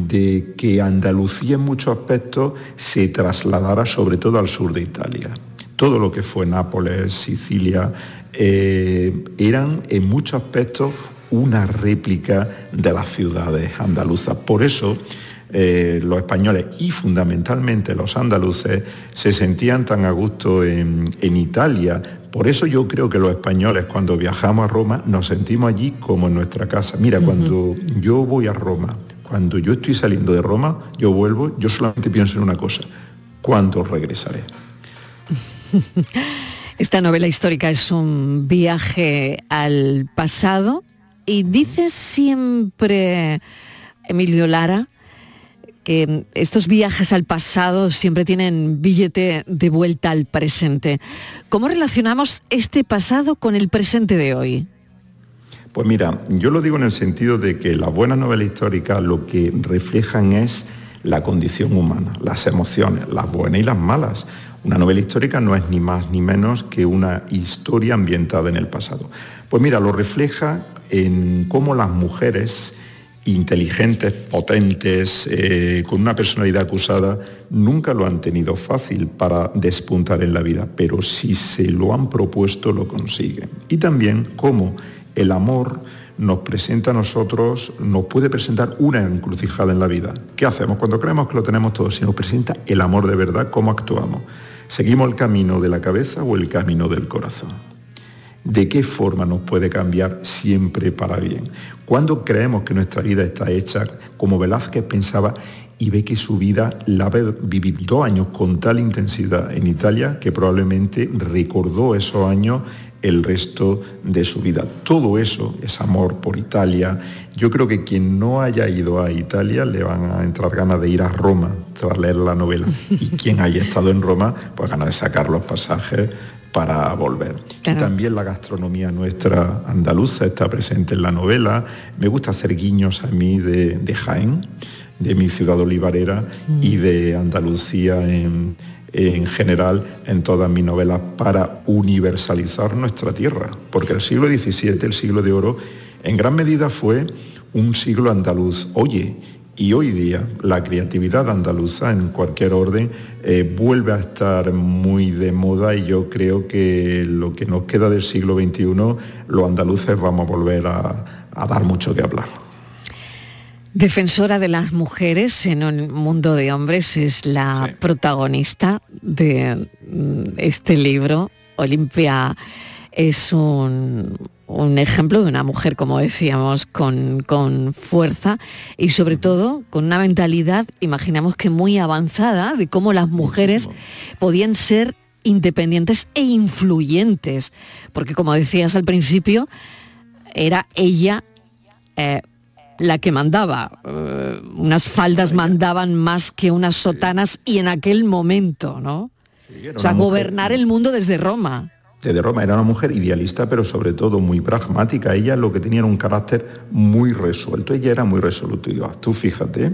de que Andalucía en muchos aspectos se trasladara sobre todo al sur de Italia. Todo lo que fue Nápoles, Sicilia, eh, eran en muchos aspectos una réplica de las ciudades andaluzas. Por eso eh, los españoles y fundamentalmente los andaluces se sentían tan a gusto en, en Italia. Por eso yo creo que los españoles cuando viajamos a Roma nos sentimos allí como en nuestra casa. Mira, cuando yo voy a Roma, cuando yo estoy saliendo de Roma, yo vuelvo, yo solamente pienso en una cosa, ¿cuándo regresaré? Esta novela histórica es un viaje al pasado y dice siempre Emilio Lara que estos viajes al pasado siempre tienen billete de vuelta al presente. ¿Cómo relacionamos este pasado con el presente de hoy? Pues mira, yo lo digo en el sentido de que las buenas novelas históricas lo que reflejan es la condición humana, las emociones, las buenas y las malas. Una novela histórica no es ni más ni menos que una historia ambientada en el pasado. Pues mira, lo refleja en cómo las mujeres inteligentes, potentes, eh, con una personalidad acusada, nunca lo han tenido fácil para despuntar en la vida, pero si se lo han propuesto lo consiguen. Y también cómo el amor nos presenta a nosotros, nos puede presentar una encrucijada en la vida. ¿Qué hacemos cuando creemos que lo tenemos todo? Si nos presenta el amor de verdad, ¿cómo actuamos? ¿Seguimos el camino de la cabeza o el camino del corazón? ¿De qué forma nos puede cambiar siempre para bien? Cuando creemos que nuestra vida está hecha, como Velázquez pensaba, y ve que su vida la ha vivido dos años con tal intensidad en Italia que probablemente recordó esos años el resto de su vida. Todo eso es amor por Italia. Yo creo que quien no haya ido a Italia le van a entrar ganas de ir a Roma tras leer la novela. Y quien haya estado en Roma, pues ganas de sacar los pasajes para volver. Y también la gastronomía nuestra andaluza está presente en la novela. Me gusta hacer guiños a mí de, de Jaén, de mi ciudad olivarera y de Andalucía en, en general en todas mis novelas para universalizar nuestra tierra, porque el siglo XVII, el siglo de oro, en gran medida fue un siglo andaluz. Oye, y hoy día la creatividad andaluza en cualquier orden eh, vuelve a estar muy de moda y yo creo que lo que nos queda del siglo XXI, los andaluces vamos a volver a, a dar mucho que hablar. Defensora de las mujeres en un mundo de hombres es la sí. protagonista de mm, este libro. Olimpia es un, un, ejemplo de una mujer, como decíamos, con, con, fuerza y sobre todo con una mentalidad, imaginamos que muy avanzada, de cómo las mujeres podían ser independientes e influyentes. Porque como decías al principio, era ella... Eh, la que mandaba. Uh, unas faldas mandaban más que unas sotanas y en aquel momento, ¿no? Sí, o sea, gobernar el mundo desde Roma. Desde Roma era una mujer idealista, pero sobre todo muy pragmática. Ella lo que tenía era un carácter muy resuelto. Ella era muy resolutiva. Tú fíjate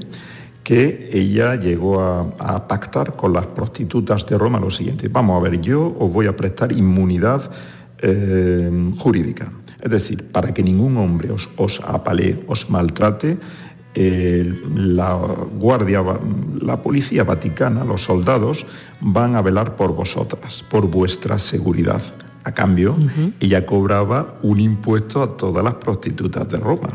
que ella llegó a, a pactar con las prostitutas de Roma lo siguiente. Vamos a ver, yo os voy a prestar inmunidad eh, jurídica es decir, para que ningún hombre os, os apalee, os maltrate, eh, la guardia, la policía vaticana, los soldados, van a velar por vosotras, por vuestra seguridad. A cambio, uh -huh. ella cobraba un impuesto a todas las prostitutas de Roma.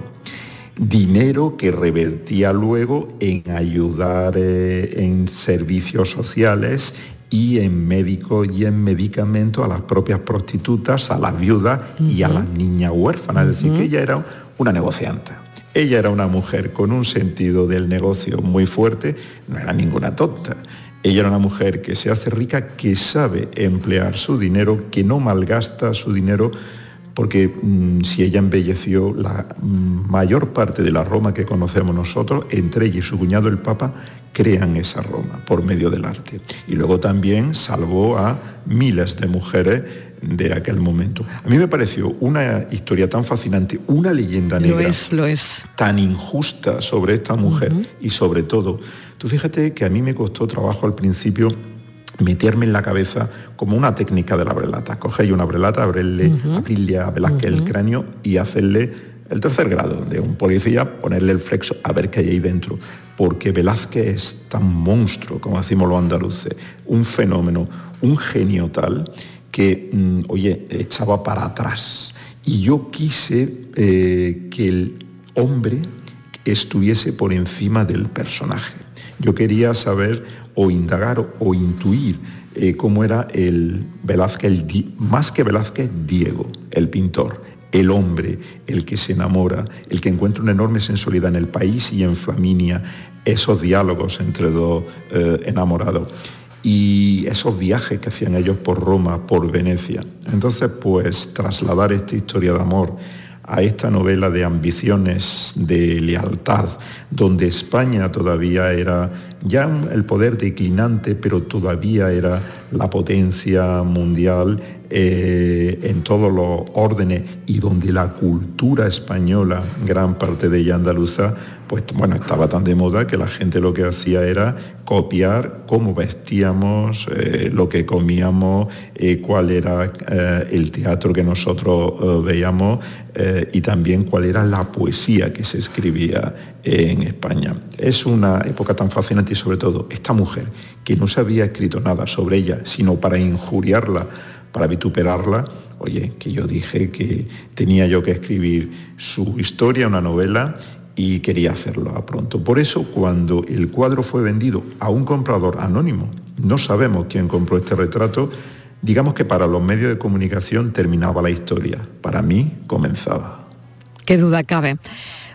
dinero que revertía luego en ayudar eh, en servicios sociales y en médicos y en medicamentos a las propias prostitutas, a las viudas y a las niñas huérfanas. Es decir, que ella era una negociante. Ella era una mujer con un sentido del negocio muy fuerte, no era ninguna tonta. Ella era una mujer que se hace rica, que sabe emplear su dinero, que no malgasta su dinero, porque mm, si ella embelleció la mm, mayor parte de la Roma que conocemos nosotros, entre ella y su cuñado el Papa, crean esa Roma por medio del arte. Y luego también salvó a miles de mujeres de aquel momento. A mí me pareció una historia tan fascinante, una leyenda negra Lo es, lo es. tan injusta sobre esta mujer y sobre todo, tú fíjate que a mí me costó trabajo al principio meterme en la cabeza como una técnica de la brelata. Coger una brelata, abrirle, abrirle a Velázquez el cráneo y hacerle el tercer grado de un policía, ponerle el flexo a ver qué hay ahí dentro. Porque Velázquez es tan monstruo, como decimos los andaluces, un fenómeno, un genio tal que, mm, oye, echaba para atrás. Y yo quise eh, que el hombre estuviese por encima del personaje. Yo quería saber o indagar o intuir eh, cómo era el Velázquez, más que Velázquez, Diego, el pintor, el hombre, el que se enamora, el que encuentra una enorme sensualidad en el país y en Flaminia, esos diálogos entre dos eh, enamorados y esos viajes que hacían ellos por Roma, por Venecia. Entonces, pues trasladar esta historia de amor a esta novela de ambiciones, de lealtad, donde España todavía era ya el poder declinante, pero todavía era la potencia mundial eh, en todos los órdenes y donde la cultura española, gran parte de ella andaluza, pues bueno, estaba tan de moda que la gente lo que hacía era copiar cómo vestíamos, eh, lo que comíamos, eh, cuál era el teatro que nosotros veíamos y también cuál era la poesía que se escribía en España. Es una época tan fascinante y sobre todo esta mujer que no se había escrito nada sobre ella, sino para injuriarla, para vituperarla, oye, que yo dije que tenía yo que escribir su historia, una novela, y quería hacerlo a pronto. Por eso, cuando el cuadro fue vendido a un comprador anónimo, no sabemos quién compró este retrato, digamos que para los medios de comunicación terminaba la historia, para mí comenzaba. Qué duda cabe.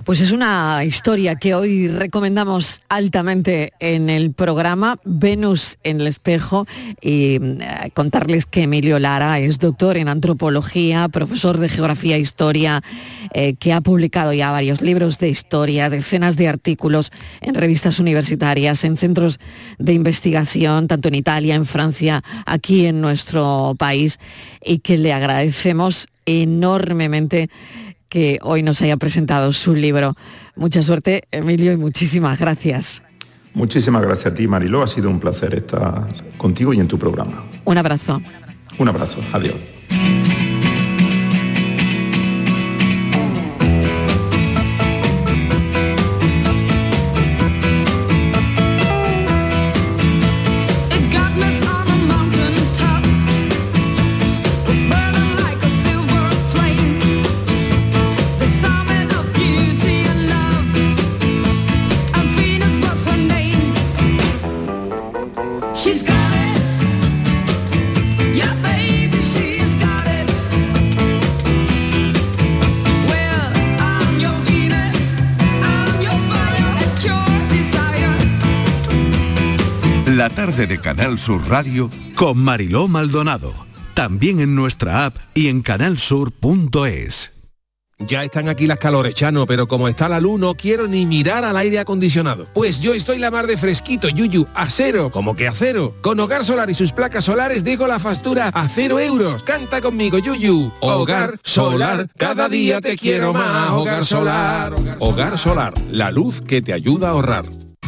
Pues es una historia que hoy recomendamos altamente en el programa Venus en el espejo y eh, contarles que Emilio Lara es doctor en antropología, profesor de geografía e historia, eh, que ha publicado ya varios libros de historia, decenas de artículos en revistas universitarias, en centros de investigación, tanto en Italia, en Francia, aquí en nuestro país, y que le agradecemos enormemente que hoy nos haya presentado su libro. Mucha suerte, Emilio, y muchísimas gracias. Muchísimas gracias a ti, Mariló. Ha sido un placer estar contigo y en tu programa. Un abrazo. Un abrazo. Adiós. Tarde de Canal Sur Radio con Mariló Maldonado. También en nuestra app y en canalsur.es. Ya están aquí las calores, Chano, pero como está la luz no quiero ni mirar al aire acondicionado. Pues yo estoy la mar de fresquito, Yuyu, a cero, como que a cero. Con Hogar Solar y sus placas solares dejo la factura a cero euros. Canta conmigo, Yuyu. Hogar Solar, cada día te quiero más. Hogar Solar. Hogar Solar, la luz que te ayuda a ahorrar.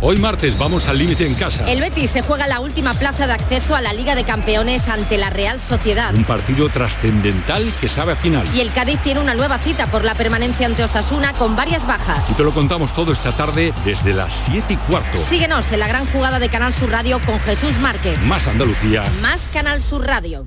Hoy martes vamos al límite en casa. El Betis se juega la última plaza de acceso a la Liga de Campeones ante la Real Sociedad. Un partido trascendental que sabe a final. Y el Cádiz tiene una nueva cita por la permanencia ante Osasuna con varias bajas. Y te lo contamos todo esta tarde desde las 7 y cuarto. Síguenos en la gran jugada de Canal Sur Radio con Jesús Márquez. Más Andalucía. Más Canal Sur Radio.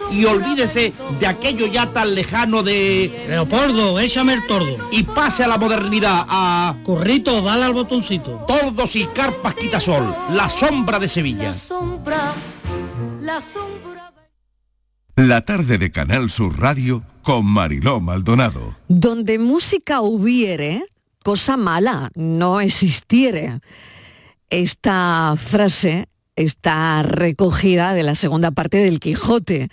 y olvídese de aquello ya tan lejano de... Leopoldo, échame el tordo. Y pase a la modernidad, a... Corrito, dale al botoncito. Tordos y carpas quitasol, la sombra de Sevilla. La sombra, la sombra... La tarde de Canal Sur Radio con Mariló Maldonado. Donde música hubiere, cosa mala no existiere. Esta frase está recogida de la segunda parte del Quijote.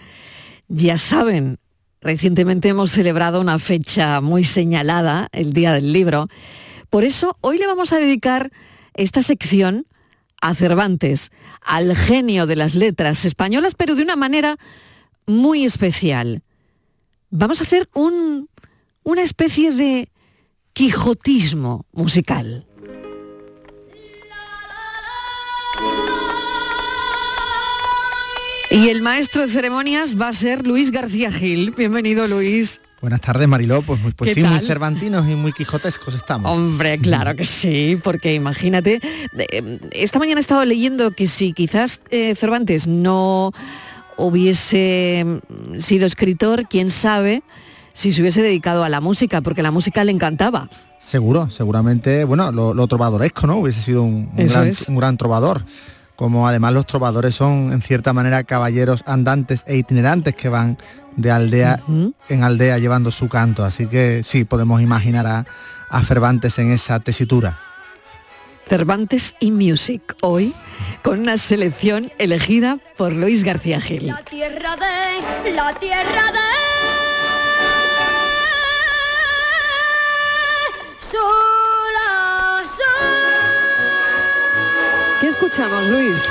Ya saben, recientemente hemos celebrado una fecha muy señalada, el Día del Libro. Por eso hoy le vamos a dedicar esta sección a Cervantes, al genio de las letras españolas, pero de una manera muy especial. Vamos a hacer un, una especie de quijotismo musical. Y el maestro de ceremonias va a ser Luis García Gil. Bienvenido, Luis. Buenas tardes, Mariló. Pues, muy, pues ¿Qué sí, muy tal? cervantinos y muy quijotescos estamos. Hombre, claro que sí, porque imagínate, eh, esta mañana he estado leyendo que si quizás eh, Cervantes no hubiese mm, sido escritor, quién sabe si se hubiese dedicado a la música, porque la música le encantaba. Seguro, seguramente, bueno, lo, lo trovadoresco, ¿no? Hubiese sido un, un gran, un gran trovador. Como además los trovadores son, en cierta manera, caballeros andantes e itinerantes que van de aldea en aldea llevando su canto. Así que sí, podemos imaginar a, a Cervantes en esa tesitura. Cervantes y Music, hoy con una selección elegida por Luis García Gil. La tierra de, la tierra de... ¿Qué escuchamos, Luis?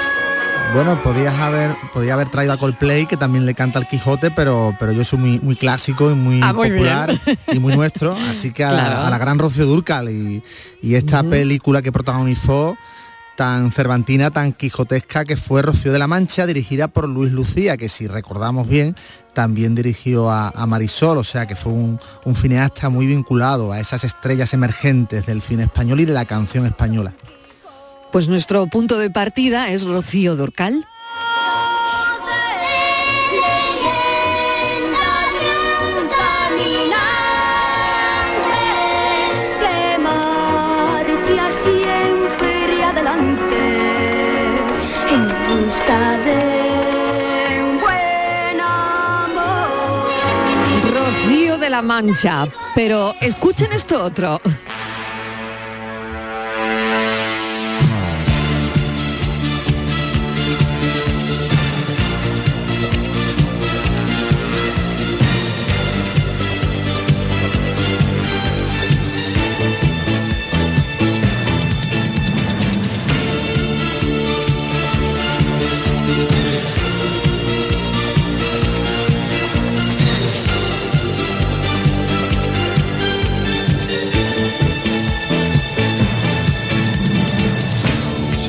Bueno, podías haber, podía haber traído a Coldplay, que también le canta al Quijote, pero, pero yo soy muy, muy clásico y muy Ah, muy popular bien. y muy nuestro. Así que a, Claro. la, a la gran Rocío Durcal y, y esta película que protagonizó tan cervantina, tan quijotesca, que fue Rocío de la Mancha, dirigida por Luis Lucía, que si recordamos bien, también dirigió a, a Marisol, o sea que fue un, un cineasta muy vinculado a esas estrellas emergentes del cine español y de la canción española. Pues nuestro punto de partida es Rocío Dorcal. Rocío de la Mancha. Pero escuchen esto otro.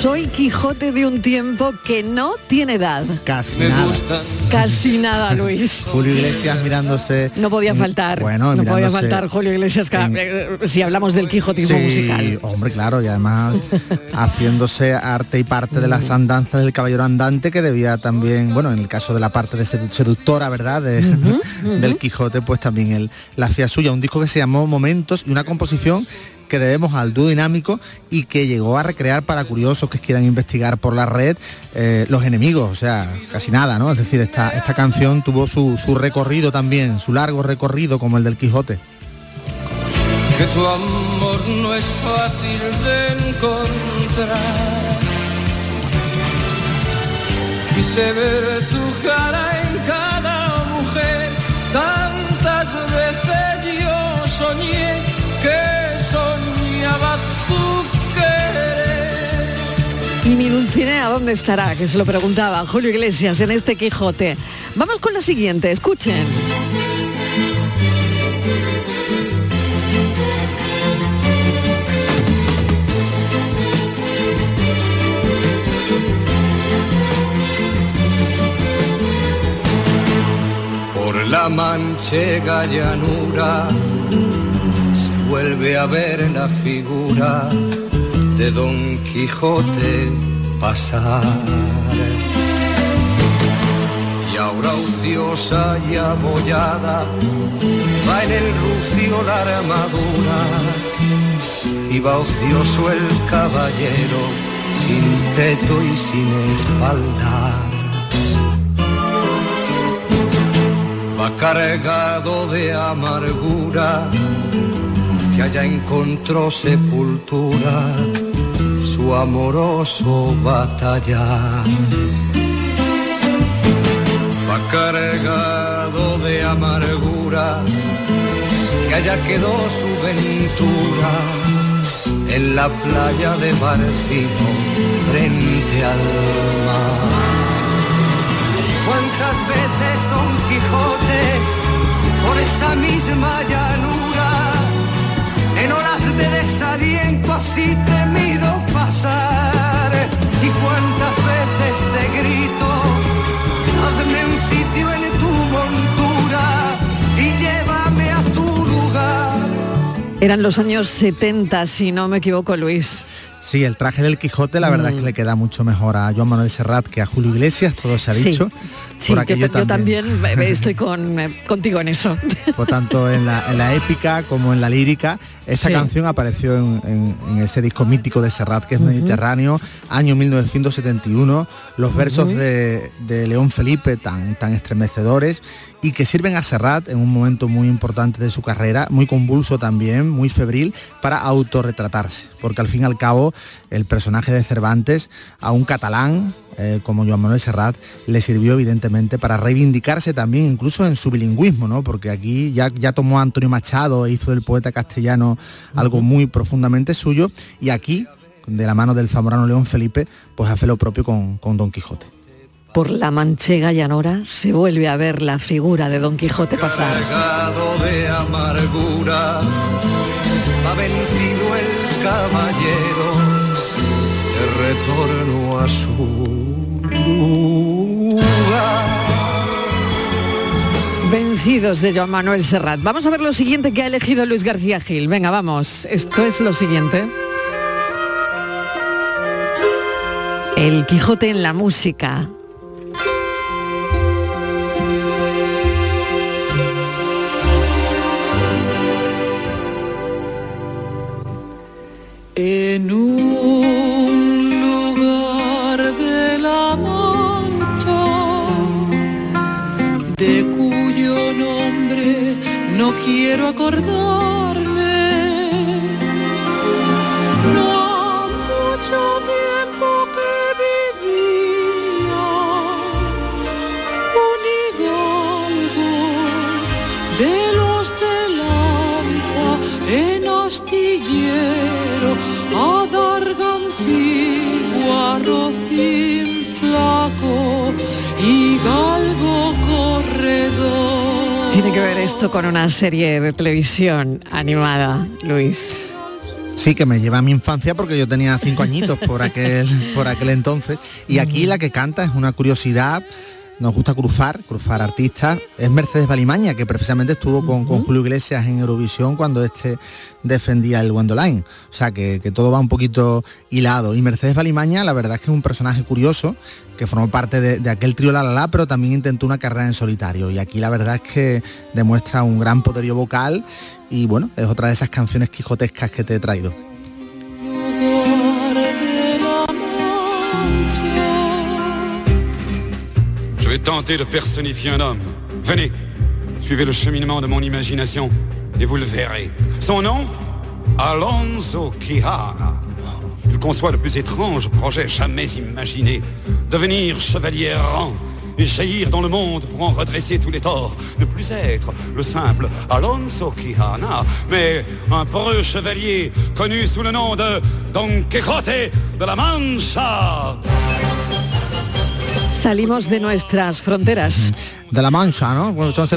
Soy Quijote de un tiempo que no tiene edad. Casi Me nada. gustan. Casi nada, Luis. Julio Iglesias mirándose. No podía faltar. Bueno, no podía faltar Julio Iglesias eh, si hablamos del Quijotismo Sí, musical. hombre, claro, y además haciéndose arte y parte de las andanzas del caballero andante que debía también, bueno, en el caso de la parte de sedu- seductora, ¿verdad? De- del Quijote, pues también él la hacía suya. Un disco que se llamó Momentos y una composición que debemos al dúo dinámico y que llegó a recrear para curiosos que quieran investigar por la red eh, los enemigos, o sea, casi nada, ¿no? Es decir, esta, esta canción tuvo su, su recorrido también, su largo recorrido como el del Quijote. que tu amor no es fácil de encontrar. Quise ver tu cara ¿Y mi Dulcinea dónde estará? Que se lo preguntaba Julio Iglesias en este Quijote. Vamos con la siguiente, escuchen. Por la manchega llanura se vuelve a ver la figura de Don Quijote pasar. Y ahora ociosa y abollada va en el rucio la armadura y va ocioso el caballero sin peto y sin espalda. va cargado de amargura, que allá encontró sepultura amoroso batallar. Va cargado de amargura, que allá quedó su ventura en la playa de Barcino frente al mar. ¿Cuántas veces Don Quijote por esa misma llanura en horas de desaliento así temido Eran los años 70, si no me equivoco, Luis. Sí, el traje del Quijote la verdad es que le queda mucho mejor a Joan Manuel Serrat que a Julio Iglesias, todo se ha dicho. Sí, yo, también estoy con, eh, contigo en eso. Por tanto, en la, en la épica como en la lírica, esta Sí. canción apareció en, en- en ese disco mítico de Serrat que es Mediterráneo, año 1971, los versos de León Felipe tan, tan estremecedores y que sirven a Serrat en un momento muy importante de su carrera, muy convulso también, muy febril, para autorretratarse, porque al fin y al cabo el personaje de Cervantes a un catalán eh, como Joan Manuel Serrat le sirvió evidentemente para reivindicarse también incluso en su bilingüismo, ¿no? porque aquí ya, ya tomó a Antonio Machado e hizo del poeta castellano algo muy profundamente suyo y aquí, de la mano del zamorano León Felipe, pues hace lo propio con, con Don Quijote. Por la manchega llanora se vuelve a ver la figura de Don Quijote pasar. Cargado de amargura, va vencido el caballero de retorno a su lugar. Vencidos de Joan Manuel Serrat. Vamos a ver lo siguiente que ha elegido Luis García Gil. Venga, vamos. Esto es lo siguiente. El Quijote en la música. En un quiero esto con una serie de televisión animada, Luis? Sí, que me lleva a mi infancia porque yo tenía cinco añitos por aquel, por aquel entonces. Y aquí la que canta es una curiosidad. Nos gusta cruzar, cruzar artistas. Es Mercedes Balimaña, que precisamente estuvo con, con Julio Iglesias en Eurovisión cuando este defendía el Wonderline. O sea que, que todo va un poquito hilado. Y Mercedes Balimaña, la verdad es que es un personaje curioso, que formó parte de, de aquel trío La La La, pero también intentó una carrera en solitario. Y aquí la verdad es que demuestra un gran poderío vocal y bueno, es otra de esas canciones quijotescas que te he traído. Je vais tenter de personnifier un homme. Venez, suivez le cheminement de mon imagination et vous le verrez. Son nom? Alonso Quijana. Il conçoit le plus étrange projet jamais imaginé. Devenir chevalier errant et jaillir dans le monde pour en redresser tous les torts. Ne plus être le simple Alonso Quijana, mais un peureux chevalier connu sous le nom de Don Quixote de la Mancha. Salimos de nuestras fronteras. De la Mancha, ¿no? Bueno, se-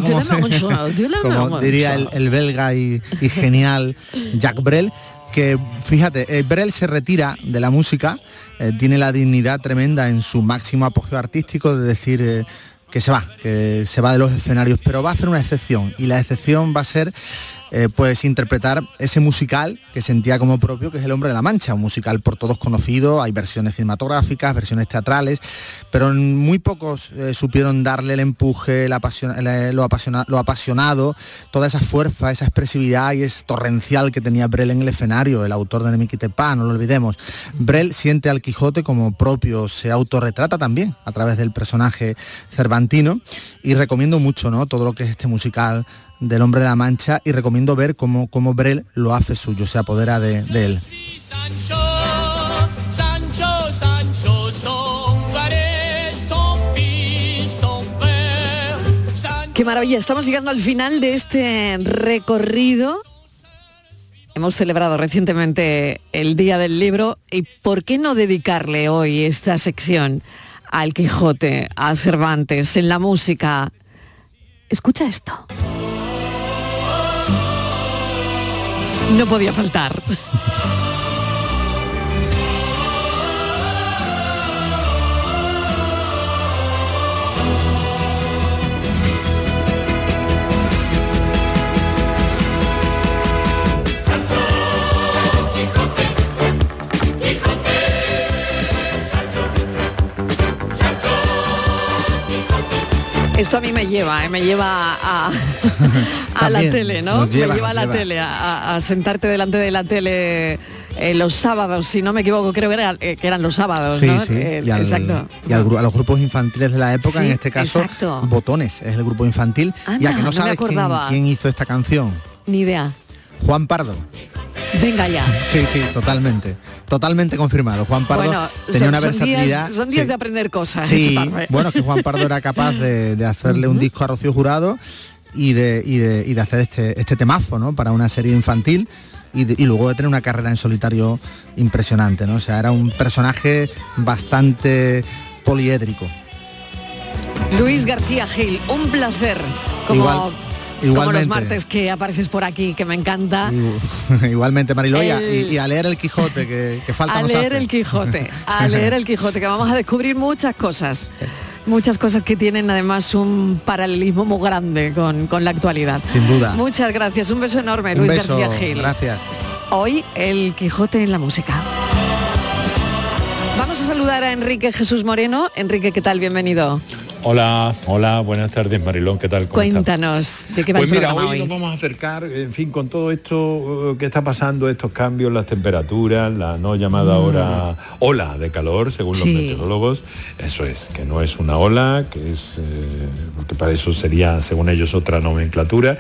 como diría el, el belga y, y genial Jacques Brel, que fíjate, eh, Brel se retira de la música, eh, tiene la dignidad tremenda en su máximo apogeo artístico de decir eh, que se va, que se va de los escenarios, pero va a hacer una excepción y la excepción va a ser eh, pues interpretar ese musical que sentía como propio, que es El Hombre de la Mancha, un musical por todos conocido, hay versiones cinematográficas, versiones teatrales, pero muy pocos eh, supieron darle el empuje, el- lo, apasiona- lo apasionado, toda esa fuerza, esa expresividad y ese torrencial que tenía Brel en el escenario, el autor de Nemiki Tepa, no lo olvidemos. Brel siente al Quijote como propio, se autorretrata también a través del personaje cervantino y recomiendo mucho ¿no? todo lo que es este musical del Hombre de la Mancha y recomiendo ver cómo, cómo Brel lo hace suyo, se apodera de, de él. Qué maravilla, estamos llegando al final de este recorrido. Hemos celebrado recientemente el Día del Libro y ¿por qué no dedicarle hoy esta sección al Quijote, a Cervantes, en la música? Escucha esto. No podía faltar. Esto a mí me lleva, ¿eh? me lleva a, a la tele, ¿no? lleva, me lleva a la lleva. tele, a, a sentarte delante de la tele eh, los sábados, si no me equivoco, creo que, era- eh, que eran los sábados, Sí, ¿no? sí. Eh, y, al- Exacto. y al a los grupos infantiles de la época, Sí, en este caso, exacto. Botones, es el grupo infantil. Anda, que no no sabes quién, quién hizo esta canción. Ni idea. Juan Pardo. Venga ya. Sí, sí, totalmente. Totalmente confirmado. Juan Pardo bueno, tenía son, una son versatilidad. días, son días sí. de aprender cosas. Sí, bueno, que Juan Pardo era capaz de, de hacerle un disco a Rocío Jurado y de, y de, y de hacer este, este temazo, ¿no? Para una serie infantil y, de- y luego de tener una carrera en solitario impresionante, ¿no? O sea, era un personaje bastante poliédrico. Luis García Gil, un placer. Como, Igual- como los igualmente. martes que apareces por aquí, que me encanta. Igualmente, Mariloya, El- y, y a leer el Quijote, que, que falta a nos leer hace. el Quijote, a leer el Quijote, que vamos a descubrir muchas cosas. Muchas cosas que tienen además un paralelismo muy grande con, con la actualidad. Sin duda. Muchas gracias, un beso enorme, Un Luis beso, García Gil. gracias. Hoy el Quijote en la música. Vamos a saludar a Enrique Jesús Moreno. Enrique, ¿qué tal? Bienvenido. Hola, hola, buenas tardes Marilón, ¿qué tal? Cuéntanos de qué va Pues el mira, hoy hoy. nos vamos a acercar, en fin, con todo esto eh, que está pasando, estos cambios, las temperaturas, la no llamada Mm. ahora ola de calor, según los meteorólogos. Eso es, que no es una ola, que es, eh, porque para eso sería, según ellos, otra nomenclatura.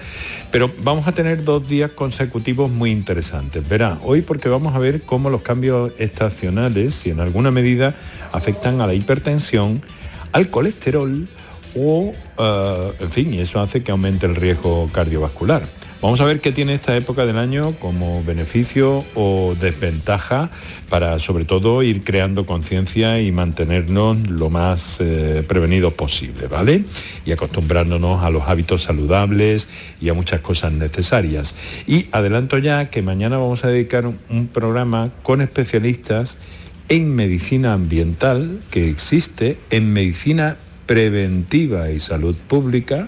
Pero vamos a tener dos días consecutivos muy interesantes. Verá, hoy porque vamos a ver cómo los cambios estacionales, y en alguna medida, afectan a la hipertensión, al colesterol o, eh, en fin, y eso hace que aumente el riesgo cardiovascular. Vamos a ver qué tiene esta época del año como beneficio o desventaja para sobre todo ir creando conciencia y mantenernos lo más eh, prevenidos posible, ¿vale? Y acostumbrándonos a los hábitos saludables y a muchas cosas necesarias. Y adelanto ya que mañana vamos a dedicar un, un programa con especialistas en medicina ambiental que existe, en medicina preventiva y salud pública,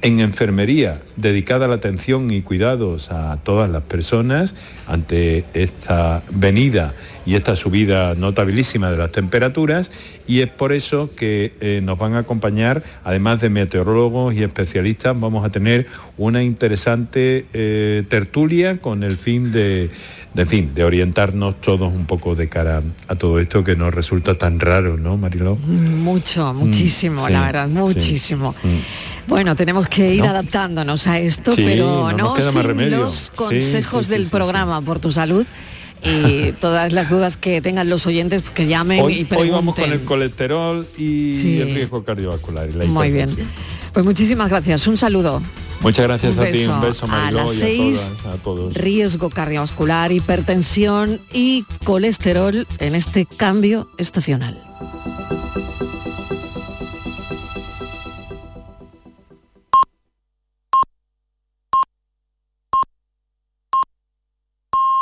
en enfermería dedicada a la atención y cuidados a todas las personas ante esta venida y esta subida notabilísima de las temperaturas y es por eso que eh, nos van a acompañar, además de meteorólogos y especialistas, vamos a tener una interesante eh, tertulia con el fin de, de, fin, de orientarnos todos un poco de cara a todo esto que nos resulta tan raro, ¿no, Mariló? Mucho, muchísimo, sí, la verdad, sí, muchísimo. Mm. Bueno, tenemos que ir No. adaptándonos a esto, Sí, pero no no, sin remedio. los consejos del programa por tu salud y todas las dudas que tengan los oyentes que llamen y pregunten. hoy vamos con el colesterol y Sí. el riesgo cardiovascular. y la Muy bien. Pues muchísimas gracias. Un saludo. Muchas gracias Un a ti, un beso. A las y seis, a todas, a todos. Riesgo cardiovascular, hipertensión y colesterol en este cambio estacional.